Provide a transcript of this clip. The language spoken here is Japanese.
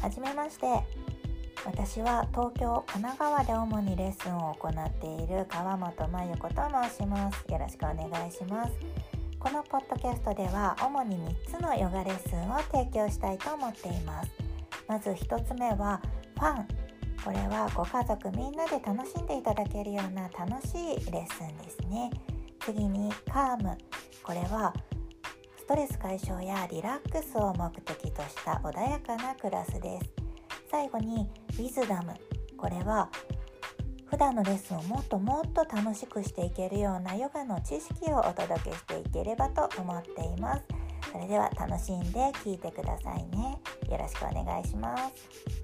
はじめまして。私は東京神奈川で主にレッスンを行っている川本真由子と申します。よろしくお願いします。このポッドキャストでは主に3つのヨガレッスンを提供したいと思っています。まず1つ目はファン。これはご家族みんなで楽しんでいただけるような楽しいレッスンですね。次にカーム。これはストレス解消やリラックスを目的とした穏やかなクラスです。最後にウィズダムこれは普段のレッスンをもっともっと楽しくしていけるようなヨガの知識をお届けしていければと思っています。それでは楽しんで聴いてくださいね。よろしくお願いします。